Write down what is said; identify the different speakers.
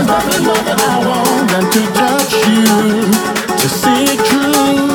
Speaker 1: There's nothing more that I want than to touch you, to see it true.